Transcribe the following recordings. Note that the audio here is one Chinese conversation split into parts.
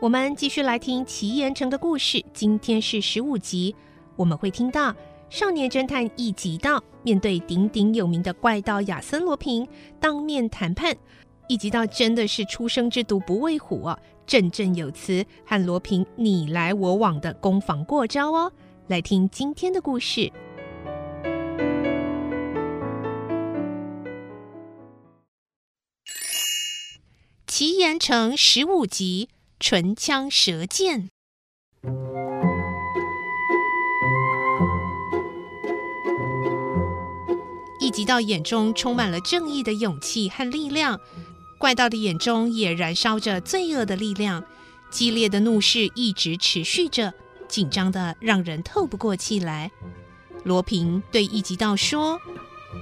我们继续来听奇岩城的故事。今天是十五集，我们会听到少年侦探一级道面对鼎鼎有名的怪盗亚森罗平当面谈判。一级道真的是初生之犊不畏虎哦，振振有词，和罗平你来我往的攻防过招哦。来听今天的故事。奇岩城十五集，唇枪舌剑。一级道眼中充满了正义的勇气和力量，怪盗的眼中也燃烧着罪恶的力量。激烈的怒势一直持续着，紧张的让人透不过气来。罗平对一级道说：“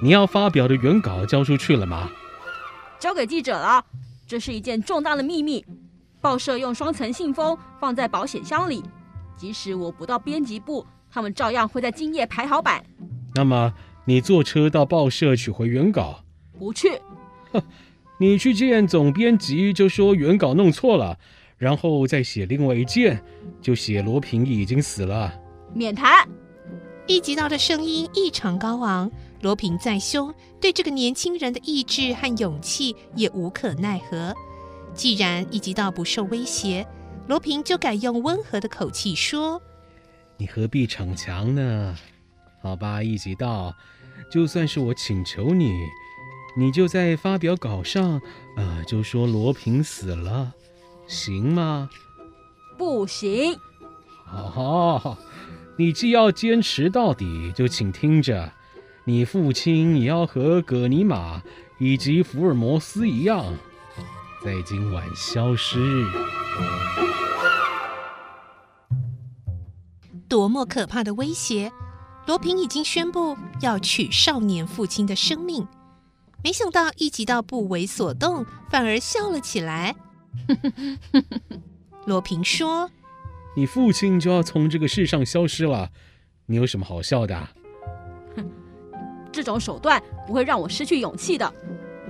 你要发表的原稿交出去了吗？”“交给记者了。”这是一件重大的秘密，报社用双层信封放在保险箱里，即使我不到编辑部，他们照样会在今夜排好版。那么你坐车到报社取回原稿？不去。哼，你去见总编辑就说原稿弄错了，然后再写另外一件，就写罗平已经死了。免谈。一级道的声音异常高昂。罗平再凶，对这个年轻人的意志和勇气也无可奈何。既然一级道不受威胁，罗平就改用温和的口气说：“你何必逞强呢？好吧，一级道，就算是我请求你，你就在发表稿上，呃，就说罗平死了，行吗？”“不行。”“好，你既要坚持到底，就请听着。”你父亲也要和葛尼玛以及福尔摩斯一样，在今晚消失。多么可怕的威胁！罗平已经宣布要取少年父亲的生命，没想到一级道不为所动，反而笑了起来。罗平说：“你父亲就要从这个世上消失了，你有什么好笑的？”这种手段不会让我失去勇气的。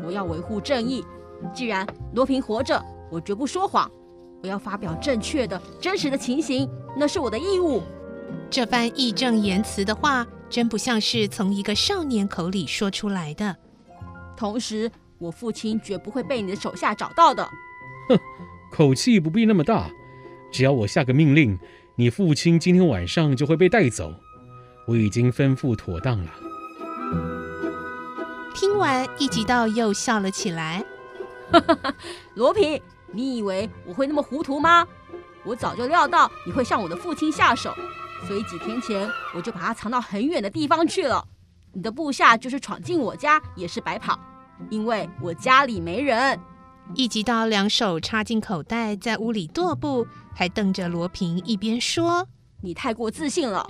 我要维护正义。既然罗平活着，我绝不说谎。我要发表正确的、真实的情形，那是我的义务。这番义正言辞的话，真不像是从一个少年口里说出来的。同时，我父亲绝不会被你的手下找到的。哼，口气不必那么大。只要我下个命令，你父亲今天晚上就会被带走。我已经吩咐妥当了。听完，一级道又笑了起来。罗平，你以为我会那么糊涂吗？我早就料到你会向我的父亲下手，所以几天前我就把他藏到很远的地方去了。你的部下就是闯进我家也是白跑，因为我家里没人。一级道两手插进口袋，在屋里踱步，还瞪着罗平，一边说：“你太过自信了，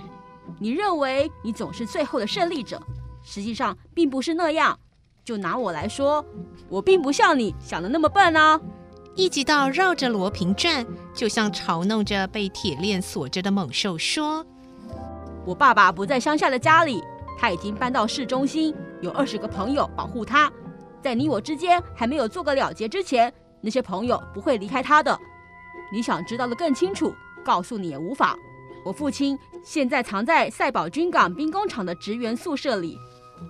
你认为你总是最后的胜利者。”实际上并不是那样，就拿我来说，我并不像你想的那么笨啊。一级到绕着罗平转，就像嘲弄着被铁链锁着的猛兽说：“我爸爸不在乡下的家里，他已经搬到市中心，有二十个朋友保护他。在你我之间还没有做个了结之前，那些朋友不会离开他的。你想知道的更清楚，告诉你也无妨。我父亲现在藏在赛宝军港兵工厂的职员宿舍里。”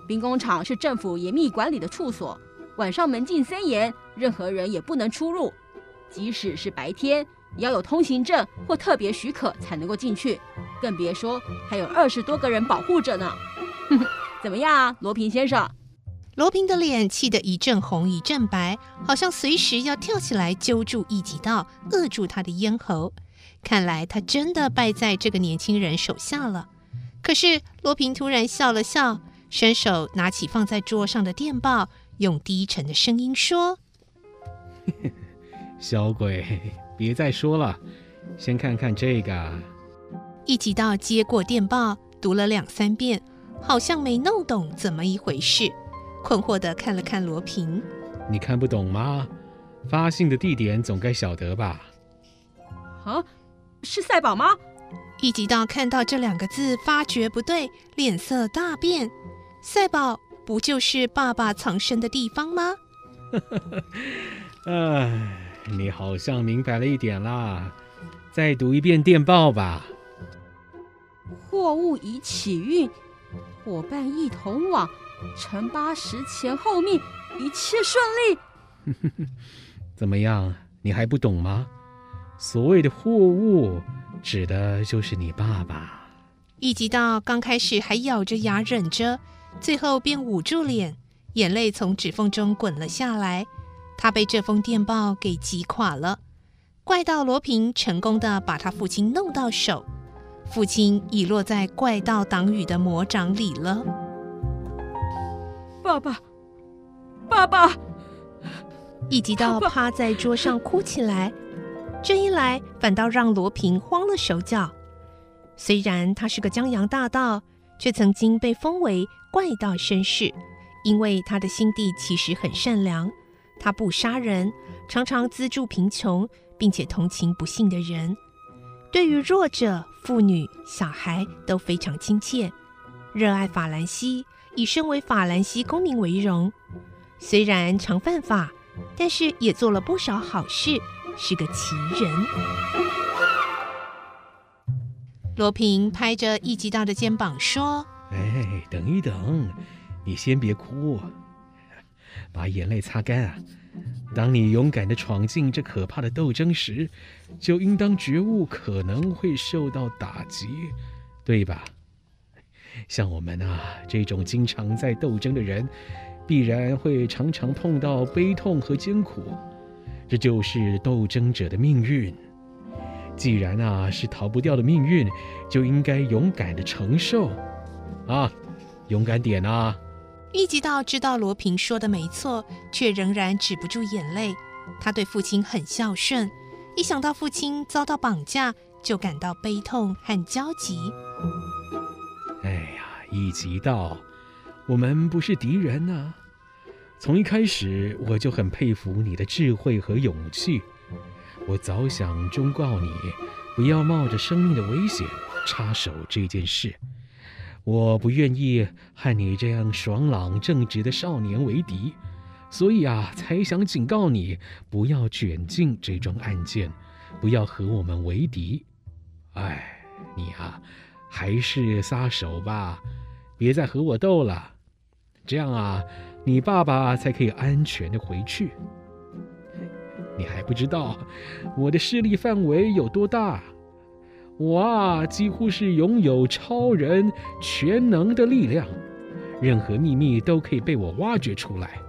兵工厂是政府严密管理的处所，晚上门禁森严，任何人也不能出入。即使是白天，也要有通行证或特别许可才能够进去。更别说还有二十多个人保护着呢。哼哼，怎么样啊，罗平先生？罗平的脸气得一阵红一阵白，好像随时要跳起来揪住一级道，扼住他的咽喉。看来他真的败在这个年轻人手下了。可是罗平突然笑了笑，伸手拿起放在桌上的电报，用低沉的声音说：“ 小鬼，别再说了，先看看这个。”一级道接过电报，读了两三遍，好像没弄懂怎么一回事。困惑地看了看罗平，你看不懂吗？发信的地点总该晓得吧？啊，是赛宝吗？一级道看到这两个字，发觉不对，脸色大变。赛宝不就是爸爸藏身的地方吗？哎，你好像明白了一点啦。再读一遍电报吧。货物已起运，伙伴一同往。乘八十前后命，一切顺利。怎么样？你还不懂吗？所谓的货物，指的就是你爸爸。一级到刚开始还咬着牙忍着，最后便捂住脸，眼泪从指缝中滚了下来。他被这封电报给击垮了。怪盗罗平成功的把他父亲弄到手，父亲已落在怪盗党羽的魔掌里了。爸爸，爸爸！一级到趴在桌上哭起来，这一来反倒让罗平慌了手脚。虽然他是个江洋大盗，却曾经被封为怪盗绅士，因为他的心地其实很善良，他不杀人，常常资助贫穷，并且同情不幸的人，对于弱者、妇女、小孩都非常亲切，热爱法兰西。以身为法兰西公民为荣，虽然常犯法，但是也做了不少好事，是个奇人。罗平拍着一级道的肩膀说：“哎，等一等，你先别哭，把眼泪擦干啊！当你勇敢地闯进这可怕的斗争时，就应当觉悟可能会受到打击，对吧？”像我们啊这种经常在斗争的人，必然会常常碰到悲痛和艰苦，这就是斗争者的命运。既然啊是逃不掉的命运，就应该勇敢的承受。啊，勇敢点啊！一级道知道罗平说的没错，却仍然止不住眼泪。他对父亲很孝顺，一想到父亲遭到绑架，就感到悲痛和焦急。哎呀，一级道，我们不是敌人呐、啊。从一开始我就很佩服你的智慧和勇气。我早想忠告你，不要冒着生命的危险插手这件事。我不愿意和你这样爽朗正直的少年为敌，所以啊，才想警告你不要卷进这桩案件，不要和我们为敌。哎，你啊。还是撒手吧，别再和我斗了。这样啊，你爸爸才可以安全的回去。你还不知道我的势力范围有多大？我啊，几乎是拥有超人全能的力量，任何秘密都可以被我挖掘出来。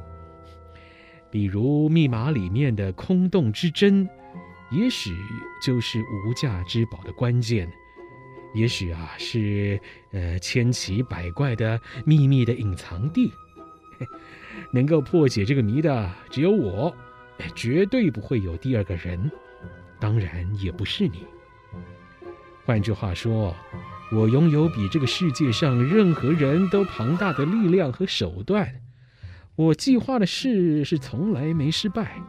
比如密码里面的空洞之针，也许就是无价之宝的关键。也许啊，是呃千奇百怪的秘密的隐藏地，能够破解这个谜的只有我，绝对不会有第二个人，当然也不是你。换句话说，我拥有比这个世界上任何人都庞大的力量和手段，我计划的事是从来没失败，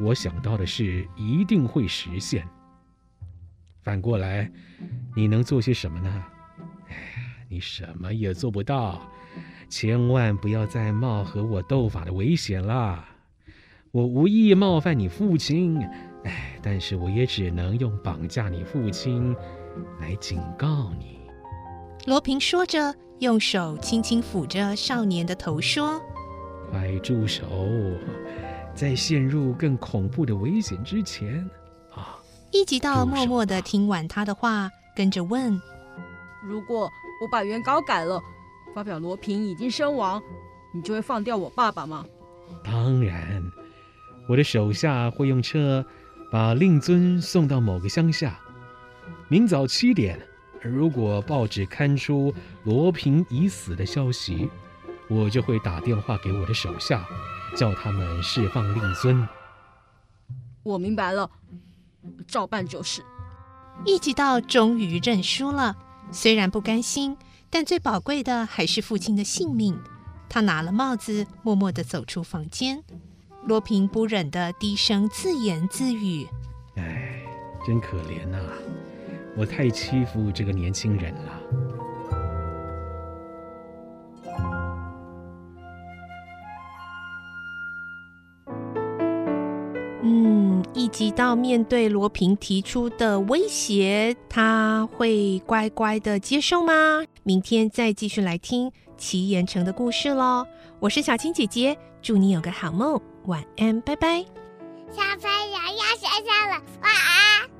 我想到的事一定会实现。反过来，你能做些什么呢？哎呀，你什么也做不到。千万不要再冒和我斗法的危险了。我无意冒犯你父亲，哎，但是我也只能用绑架你父亲来警告你。罗平说着，用手轻轻抚着少年的头，说：“快住手，在陷入更恐怖的危险之前啊。”一级道默默的听完他的话，跟着问：“如果我把原稿改了，发表罗平已经身亡，你就会放掉我爸爸吗？当然，我的手下会用车把令尊送到某个乡下。明早七点，如果报纸刊出罗平已死的消息，我就会打电话给我的手下，叫他们释放令尊。我明白了，照办就是。一直到终于认输了，虽然不甘心，但最宝贵的还是父亲的性命。他拿了帽子，默默地走出房间。罗平不忍的低声自言自语：“哎，真可怜呐，我太欺负这个年轻人了。”嗯，一直到面对罗平提出的威胁，他会乖乖的接受吗？明天再继续来听。奇岩城的故事喽，我是小青姐姐，祝你有个好梦，晚安，拜拜。小朋友要睡觉了，晚安。